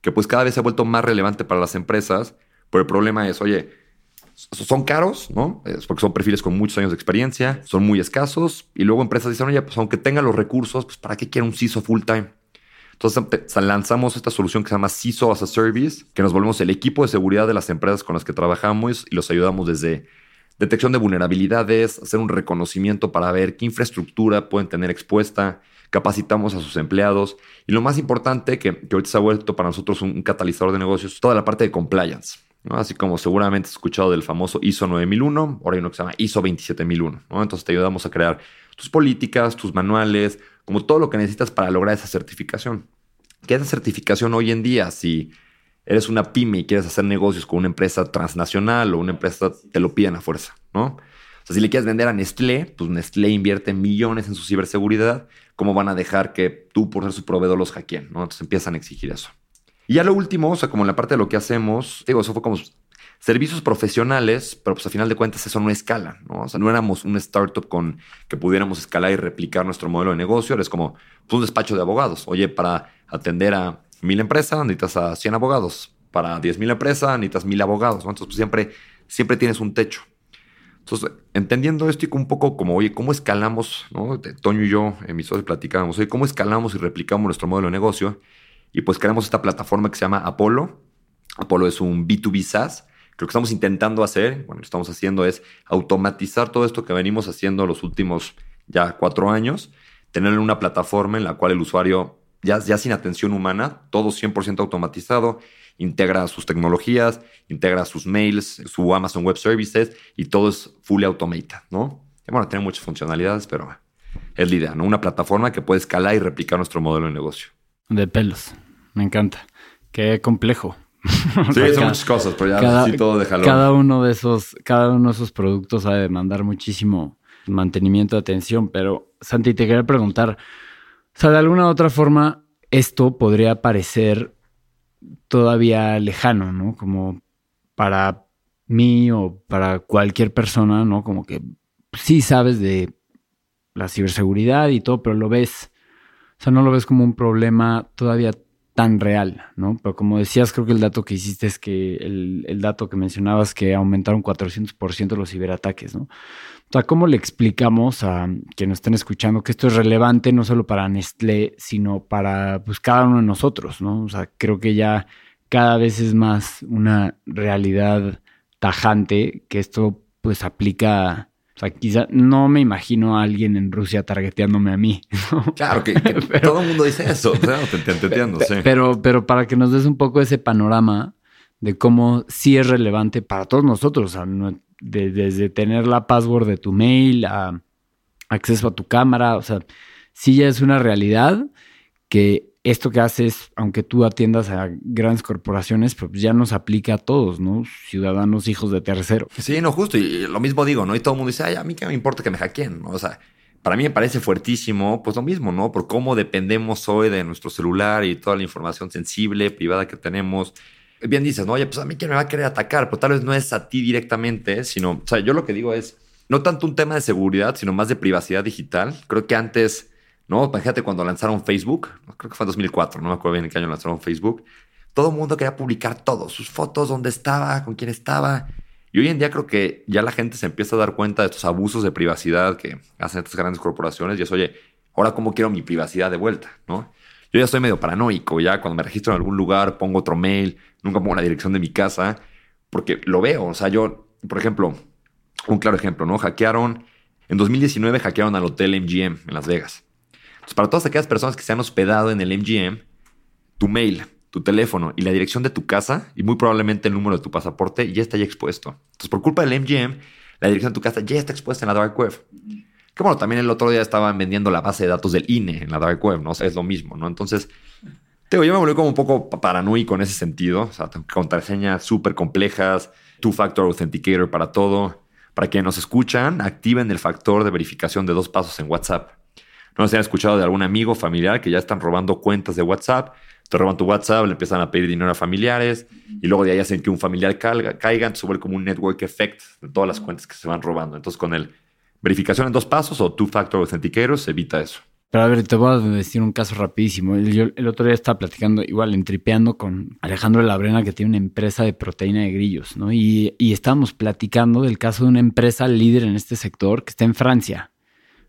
que pues cada vez se ha vuelto más relevante para las empresas, pero el problema es, oye, son caros, ¿no? Es porque son perfiles con muchos años de experiencia, son muy escasos. Y luego empresas dicen, oye, pues aunque tenga los recursos, pues ¿para qué quiero un CISO full time? Entonces lanzamos esta solución que se llama CISO as a Service, que nos volvemos el equipo de seguridad de las empresas con las que trabajamos y los ayudamos desde detección de vulnerabilidades, hacer un reconocimiento para ver qué infraestructura pueden tener expuesta, capacitamos a sus empleados y lo más importante, que, que ahorita se ha vuelto para nosotros un catalizador de negocios, toda la parte de compliance. Así como seguramente has escuchado del famoso ISO 9001, ahora hay uno que se llama ISO 27001. Entonces te ayudamos a crear tus políticas, tus manuales, como todo lo que necesitas para lograr esa certificación. ¿Qué es la certificación hoy en día? Si eres una pyme y quieres hacer negocios con una empresa transnacional o una empresa, te lo piden a fuerza, ¿no? O sea, si le quieres vender a Nestlé, pues Nestlé invierte millones en su ciberseguridad. ¿Cómo van a dejar que tú, por ser su proveedor, los hackeen? ¿no? Entonces empiezan a exigir eso. Y ya lo último, o sea, como en la parte de lo que hacemos, digo, eso fue como servicios profesionales, pero pues a final de cuentas eso no escala, ¿no? O sea, no éramos un startup con que pudiéramos escalar y replicar nuestro modelo de negocio, eres como pues, un despacho de abogados. Oye, para atender a mil empresas necesitas a 100 abogados, para 10 mil empresas necesitas mil abogados. Entonces pues, siempre, siempre tienes un techo. Entonces, entendiendo esto y un poco como, oye, ¿cómo escalamos? Toño y yo, en mis socios, platicábamos, oye, ¿cómo escalamos y replicamos nuestro modelo de negocio? Y pues creamos esta plataforma que se llama Apolo. Apolo es un B2B SaaS. Lo que estamos intentando hacer, bueno, lo que estamos haciendo es automatizar todo esto que venimos haciendo los últimos ya cuatro años, tener una plataforma en la cual el usuario, ya, ya sin atención humana, todo 100% automatizado, integra sus tecnologías, integra sus mails, su Amazon Web Services y todo es fully automated, ¿no? Y bueno, tiene muchas funcionalidades, pero es la idea, ¿no? Una plataforma que puede escalar y replicar nuestro modelo de negocio. De pelos, me encanta. Qué complejo. Sí, son muchas cosas, pero ya cada, todo de Cada uno de esos, cada uno de esos productos ha de demandar muchísimo mantenimiento de atención, pero Santi, te quería preguntar, o sea, de alguna u otra forma, esto podría parecer todavía lejano, ¿no? Como para mí o para cualquier persona, ¿no? Como que sí sabes de la ciberseguridad y todo, pero lo ves, o sea, no lo ves como un problema todavía tan real, ¿no? Pero como decías, creo que el dato que hiciste es que el, dato que mencionabas que aumentaron 400% los ciberataques, ¿no? O sea, ¿cómo le explicamos a quienes estén escuchando que esto es relevante no solo para Nestlé, sino para pues, cada uno de nosotros, ¿no? O sea, creo que ya cada vez es más una realidad tajante que esto pues aplica o sea, quizá no me imagino a alguien en Rusia targeteándome a mí. Claro, que, todo el mundo dice eso. te, entiendo, sí. Pero, pero para que nos des un poco ese panorama de cómo sí es relevante para todos nosotros. O sea, desde tener la password de tu mail a acceso a tu cámara. O sea, sí ya es una realidad que esto que haces, aunque tú atiendas a grandes corporaciones, pues ya nos aplica a todos, ¿no? Ciudadanos, hijos de tercero. Sí, no, justo. Y lo mismo digo, ¿no? Y todo el mundo dice, ay, a mí qué me importa que me hackeen, ¿no? O sea, para mí me parece fuertísimo, pues lo mismo, ¿no? Por cómo dependemos hoy de nuestro celular y toda la información sensible, privada que tenemos. Bien dices, ¿no? Oye, pues a mí quién me va a querer atacar, pero tal vez no es a ti directamente, sino, o sea, yo lo que digo es, no tanto un tema de seguridad, sino más de privacidad digital. Creo que antes ¿no? Imagínate cuando lanzaron Facebook, creo que fue en 2004, no me acuerdo bien en qué año lanzaron Facebook. Todo el mundo quería publicar todo, sus fotos, dónde estaba, con quién estaba. Y hoy en día creo que ya la gente se empieza a dar cuenta de estos abusos de privacidad que hacen estas grandes corporaciones y es, oye, ahora cómo quiero mi privacidad de vuelta, ¿no? Yo ya estoy medio paranoico, ya cuando me registro en algún lugar pongo otro mail, nunca pongo la dirección de mi casa, porque lo veo, o sea, yo, por ejemplo, un claro ejemplo, ¿no? Hackearon, en 2019 hackearon al hotel MGM en Las Vegas. Entonces, para todas aquellas personas que se han hospedado en el MGM, tu mail, tu teléfono y la dirección de tu casa y muy probablemente el número de tu pasaporte ya está ya expuesto. Entonces, por culpa del MGM, la dirección de tu casa ya está expuesta en la dark web. Que bueno, también el otro día estaban vendiendo la base de datos del INE en la dark web, ¿no? O sea, es lo mismo, ¿no? Entonces, te yo me volví como un poco paranoico en ese sentido. O sea, contraseñas súper complejas, two-factor authenticator para todo. Para quienes nos escuchan, activen el factor de verificación de dos pasos en WhatsApp. No se han escuchado de algún amigo familiar que ya están robando cuentas de WhatsApp. Te roban tu WhatsApp, le empiezan a pedir dinero a familiares y luego de ahí hacen que un familiar caiga, caiga sube como un network effect de todas las cuentas que se van robando. Entonces, con el verificación en dos pasos o two-factor authenticator se evita eso. Pero a ver, te voy a decir un caso rapidísimo. el otro día estaba platicando, igual, entripeando con Alejandro de la Brena, que tiene una empresa de proteína de grillos, ¿no? Y, y estábamos platicando del caso de una empresa líder en este sector que está en Francia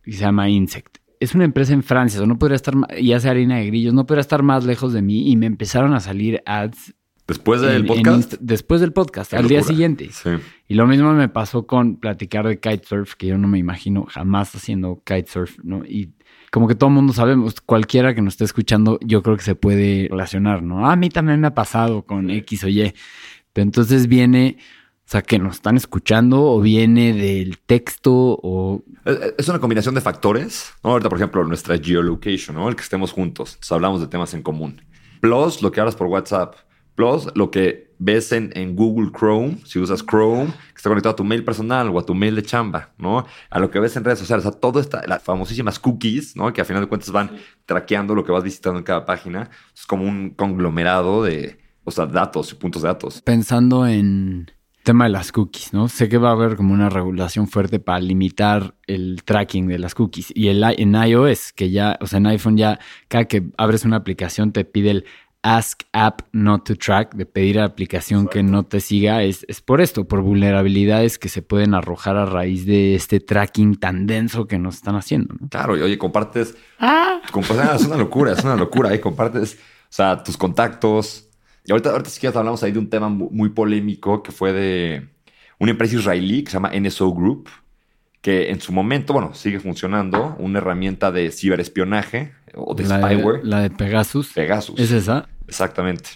y se llama Insect es una empresa en Francia, o no podría estar, ya sea harina de grillos, no podría estar más lejos de mí y me empezaron a salir ads. Después del podcast. después del podcast, al día siguiente. Sí. Y lo mismo me pasó con platicar de kitesurf, que yo no me imagino jamás haciendo kitesurf, ¿no? Y como que todo el mundo sabemos, cualquiera que nos esté escuchando, yo creo que se puede relacionar, ¿no? A mí también me ha pasado con X o Y. Pero entonces viene o sea, que nos están escuchando o viene del texto o... Es una combinación de factores. ¿no? Ahorita, por ejemplo, nuestra geolocation, ¿no? El que estemos juntos. Entonces hablamos de temas en común. Plus, lo que hablas por WhatsApp. Plus, lo que ves en, en, Google Chrome, si usas Chrome, que está conectado a tu mail personal o a tu mail de chamba, ¿no? A lo que ves en redes sociales, o sea, todo está, las famosísimas cookies, ¿no? Que a final de cuentas van traqueando lo que vas visitando en cada página. Es como un conglomerado de, o sea, datos y puntos de datos. Pensando en tema de las cookies, ¿no? Sé que va a haber como una regulación fuerte para limitar el tracking de las cookies. Y el, en iOS, que ya, o sea, en iPhone ya, cada que abres una aplicación te pide el Ask App Not to Track, de pedir a la aplicación que no te siga, es, es, por esto, por vulnerabilidades que se pueden arrojar a raíz de este tracking tan denso que nos están haciendo. ¿no? Claro, y oye, compartes. Ah. compartes es una locura, es una locura. Y compartes, o sea, tus contactos. Y ahorita, ahorita si quieres hablamos ahí de un tema muy polémico que fue de una empresa israelí que se llama NSO Group, que en su momento, bueno, sigue funcionando, una herramienta de ciberespionaje o de spyware. la de Pegasus. Pegasus. ¿Es esa? Exactamente.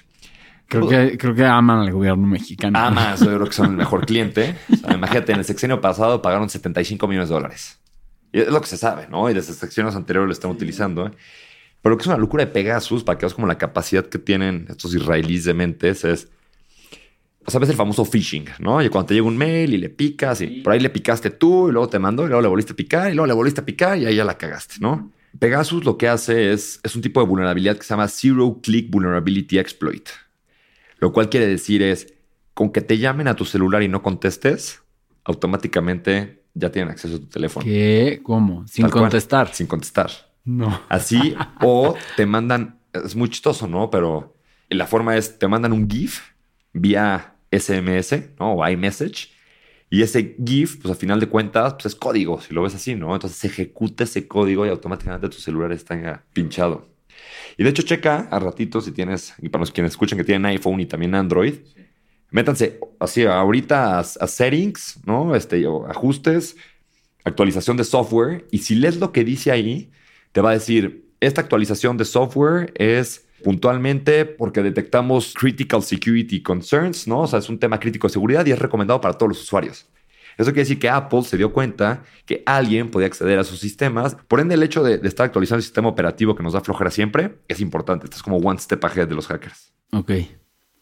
Creo que, creo que aman al gobierno mexicano. Aman, yo creo que son el mejor cliente. imagínate, en el sexenio pasado pagaron 75 millones de dólares. Y es lo que se sabe, ¿no? Y desde secciones anteriores lo están utilizando. ¿eh? Pero lo que es una locura de Pegasus, para que veas como la capacidad que tienen estos israelíes de mentes, es sabes el famoso phishing, ¿no? Y cuando te llega un mail y le picas y por ahí le picaste tú y luego te mandó y luego le volviste a picar y luego le volviste a picar y ahí ya la cagaste, ¿no? Pegasus lo que hace es, es un tipo de vulnerabilidad que se llama Zero Click Vulnerability Exploit, lo cual quiere decir es, con que te llamen a tu celular y no contestes, automáticamente ya tienen acceso a tu teléfono. ¿Qué? ¿Cómo? Sin contestar. sin contestar. No. Así, o te mandan, es muy chistoso, ¿no? Pero la forma es, te mandan un GIF vía SMS, ¿no? O iMessage. Y ese GIF, pues a final de cuentas, pues es código, si lo ves así, ¿no? Entonces se ejecuta ese código y automáticamente tu celular está pinchado. Y de hecho, checa a ratito si tienes, y para los quienes escuchan que tienen iPhone y también Android, métanse así ahorita a, settings, ¿no? Este, ajustes, actualización de software. Y si lees lo que dice ahí, te va a decir, esta actualización de software es puntualmente porque detectamos critical security concerns, ¿no? O sea, es un tema crítico de seguridad y es recomendado para todos los usuarios. Eso quiere decir que Apple se dio cuenta que alguien podía acceder a sus sistemas. Por ende, el hecho de, estar actualizando el sistema operativo que nos da flojera siempre es importante. Esto es como one step ahead de los hackers. Ok.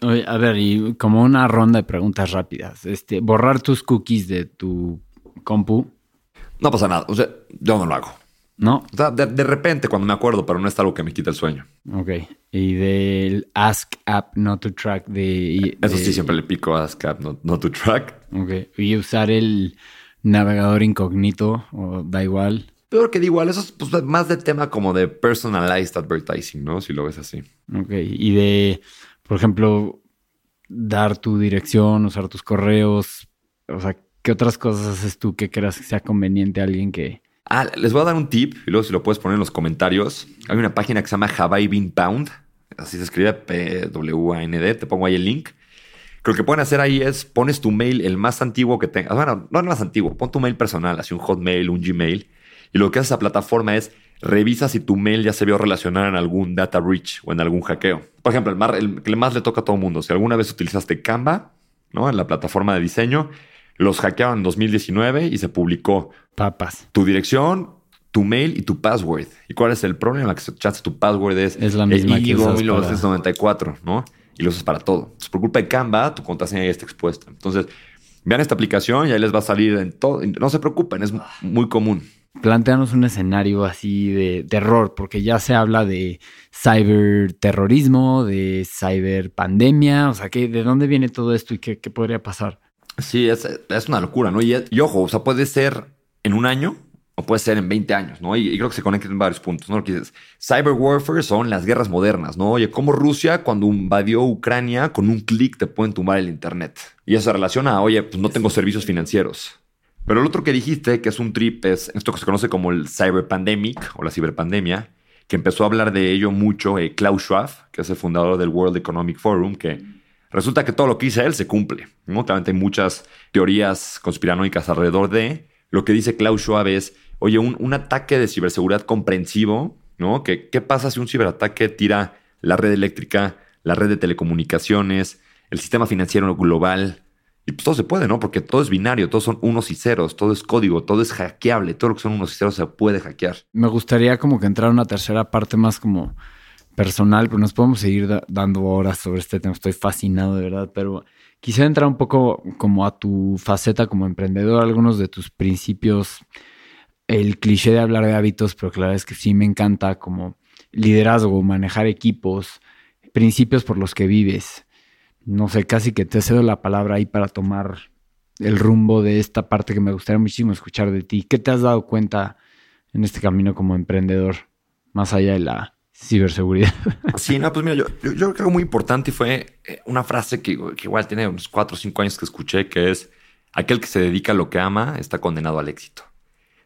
a ver, y como una ronda de preguntas rápidas. Este, borrar tus cookies de tu compu. No pasa nada. O sea, yo no lo hago. ¿No? O sea, de, repente cuando me acuerdo, pero no es algo que me quita el sueño. Ok. Y del Ask App Not to Track de... Eso sí, siempre le pico Ask App Not, to Track. Ok. Y usar el navegador incógnito, o da igual. Peor que da igual, eso es pues, más de tema como de personalized advertising, ¿no? Si lo ves así. Ok. Y de, por ejemplo, dar tu dirección, usar tus correos. O sea, ¿qué otras cosas haces tú que creas que sea conveniente a alguien que Ah, les voy a dar un tip y luego si lo puedes poner en los comentarios. Hay una página que se llama Have I Been Bound. Así se escribe P-W-A-N-D. Te pongo ahí el link. Creo que pueden hacer ahí es pones tu mail, el más antiguo que tengas. Bueno, no el más antiguo, pon tu mail personal, así un Hotmail, un Gmail. Y lo que hace esa plataforma es revisa si tu mail ya se vio relacionado en algún data breach o en algún hackeo. Por ejemplo, el, más, el que más le toca a todo el mundo. Si alguna vez utilizaste Canva, ¿no? En la plataforma de diseño, los hackearon en 2019 y se publicó. Papas. Tu dirección, tu mail y tu password. ¿Y cuál es el problema? La que se chance tu password es, es la misma el que 1994, ¿no? Y lo usas para todo. Entonces, por culpa de Canva, tu contraseña ya está expuesta. Entonces, vean esta aplicación y ahí les va a salir en todo. No se preocupen, es muy común. Planteanos un escenario así de terror, porque ya se habla de ciberterrorismo, de ciberpandemia. O sea, ¿de dónde viene todo esto y qué podría pasar? Sí, es, una locura, ¿no? Y, ojo, o sea, puede ser en un año o puede ser en 20 años, ¿no? Y, creo que se conectan en varios puntos, ¿no? Lo que dices, cyber warfare son las guerras modernas, ¿no? Oye, como Rusia cuando invadió Ucrania con un clic te pueden tumbar el internet. Y eso se relaciona a, oye, pues no tengo servicios financieros. Pero el otro que dijiste, que es un trip, es esto que se conoce como el cyber pandemic o la ciberpandemia, que empezó a hablar de ello mucho eh, Klaus Schwab, que es el fundador del World Economic Forum, que Resulta que todo lo que dice él se cumple. ¿no? Claramente hay muchas teorías conspiranoicas alrededor de. Lo que dice Klaus Schwab es, oye, un, ataque de ciberseguridad comprensivo, ¿no? ¿Qué, ¿Qué pasa si un ciberataque tira la red eléctrica, la red de telecomunicaciones, el sistema financiero global? Y pues todo se puede, ¿no? Porque todo es binario, todos son unos y ceros, todo es código, todo es hackeable, todo lo que son unos y ceros se puede hackear. Me gustaría como que entrar a una tercera parte más como personal, pero nos podemos seguir dando horas sobre este tema. Estoy fascinado de verdad, pero quisiera entrar un poco como a tu faceta como emprendedor, algunos de tus principios, el cliché de hablar de hábitos, pero claro es que sí me encanta como liderazgo, manejar equipos, principios por los que vives. no sé, casi que te cedo la palabra ahí para tomar el rumbo de esta parte que me gustaría muchísimo escuchar de ti. ¿Qué te has dado cuenta en este camino como emprendedor, más allá de la ciberseguridad? Sí, no, pues mira, yo, creo muy importante fue eh, una frase que, que, igual tiene unos cuatro o cinco años que escuché, que es, aquel que se dedica a lo que ama está condenado al éxito.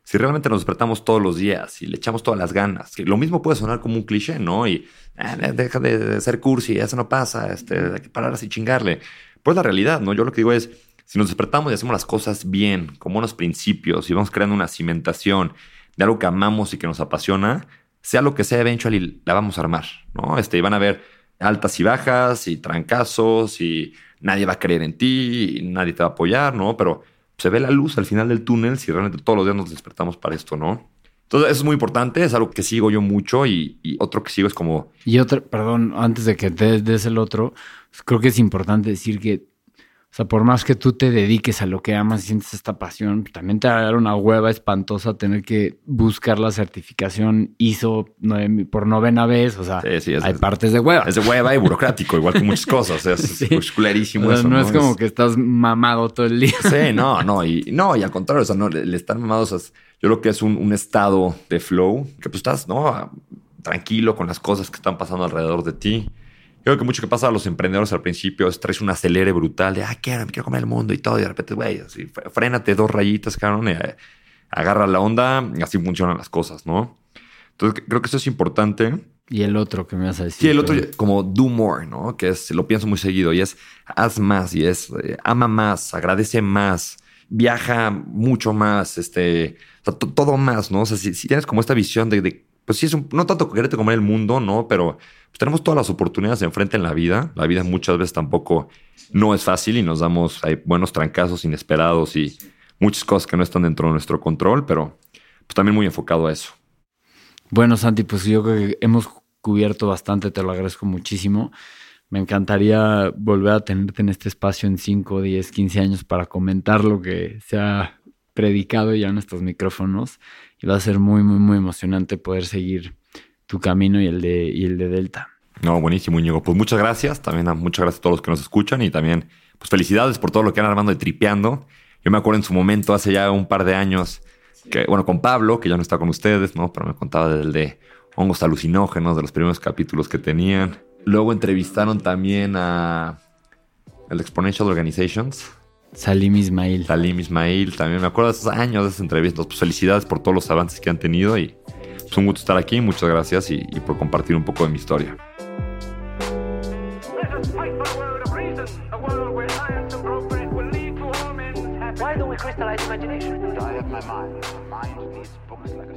Si realmente nos despertamos todos los días y le echamos todas las ganas, que lo mismo puede sonar como un cliché, ¿no? Y eh, deja de, ser cursi, eso no pasa, este, hay que parar así chingarle. Pues la realidad, ¿no? Yo lo que digo es, si nos despertamos y hacemos las cosas bien, con buenos principios, y vamos creando una cimentación de algo que amamos y que nos apasiona, sea lo que sea, eventually la vamos a armar, ¿no? Este, van a haber altas y bajas y trancazos y nadie va a creer en ti y nadie te va a apoyar, ¿no? Pero se ve la luz al final del túnel si realmente todos los días nos despertamos para esto, ¿no? Entonces, eso es muy importante, es algo que sigo yo mucho y, otro que sigo es como... Y otro, perdón, antes de que te des el otro, creo que es importante decir que, o sea, por más que tú te dediques a lo que amas y sientes esta pasión, también te va a dar una hueva espantosa tener que buscar la certificación ISO por novena vez, o sea, hay partes de hueva. Es de hueva y burocrático, igual que muchas cosas, es, sí. clarísimo eso. No, es como que estás mamado todo el día. Sí, no, no, y, no, y al contrario, o sea, no, le, están mamados, o sea, yo creo que es un, estado de flow, que pues estás, ¿no? Tranquilo con las cosas que están pasando alrededor de ti. Yo creo que mucho que pasa a los emprendedores al principio es traes un acelere brutal de, ah, quiero, quiero comer el mundo y todo, y de repente, güey, así, frénate dos rayitas, cabrón, y eh, agarra la onda, y así funcionan las cosas, ¿no? Entonces, creo que eso es importante. Y el otro que me vas a decir. Sí, el otro, como do more, ¿no? Que es, lo pienso muy seguido, y es haz más, y es eh, ama más, agradece más, viaja mucho más, este, o sea, todo más, ¿no? O sea, si, tienes como esta visión de, pues sí, es un, no tanto quererte comer el mundo, ¿no? Pero pues, tenemos todas las oportunidades enfrente en la vida. La vida muchas veces tampoco no es fácil y nos damos, hay buenos trancazos inesperados y muchas cosas que no están dentro de nuestro control, pero pues también muy enfocado a eso. Bueno, Santi, pues yo creo que hemos cubierto bastante, te lo agradezco muchísimo. Me encantaría volver a tenerte en este espacio en 5, 10, 15 años para comentar lo que se ha predicado ya en estos micrófonos y va a ser muy, muy, muy emocionante poder seguir tu camino y el de, y el de Delta. No, buenísimo, Íñigo. Pues muchas gracias. También muchas gracias a todos los que nos escuchan y también, pues felicidades por todo lo que han armando y tripeando. Yo me acuerdo en su momento, hace ya un par de años, que, bueno, con Pablo, que ya no está con ustedes, ¿no? Pero me contaba del de hongos alucinógenos, de los primeros capítulos que tenían. Luego entrevistaron también a el Exponential Organizations, Salim Ismail. Salim Ismail, también me acuerdo de esos años de esas entrevistas. Pues felicidades por todos los avances que han tenido y es pues, un gusto estar aquí. Muchas gracias y, y por compartir un poco de mi historia. Why don't we crystallize imagination? I have my mind. Mind needs books like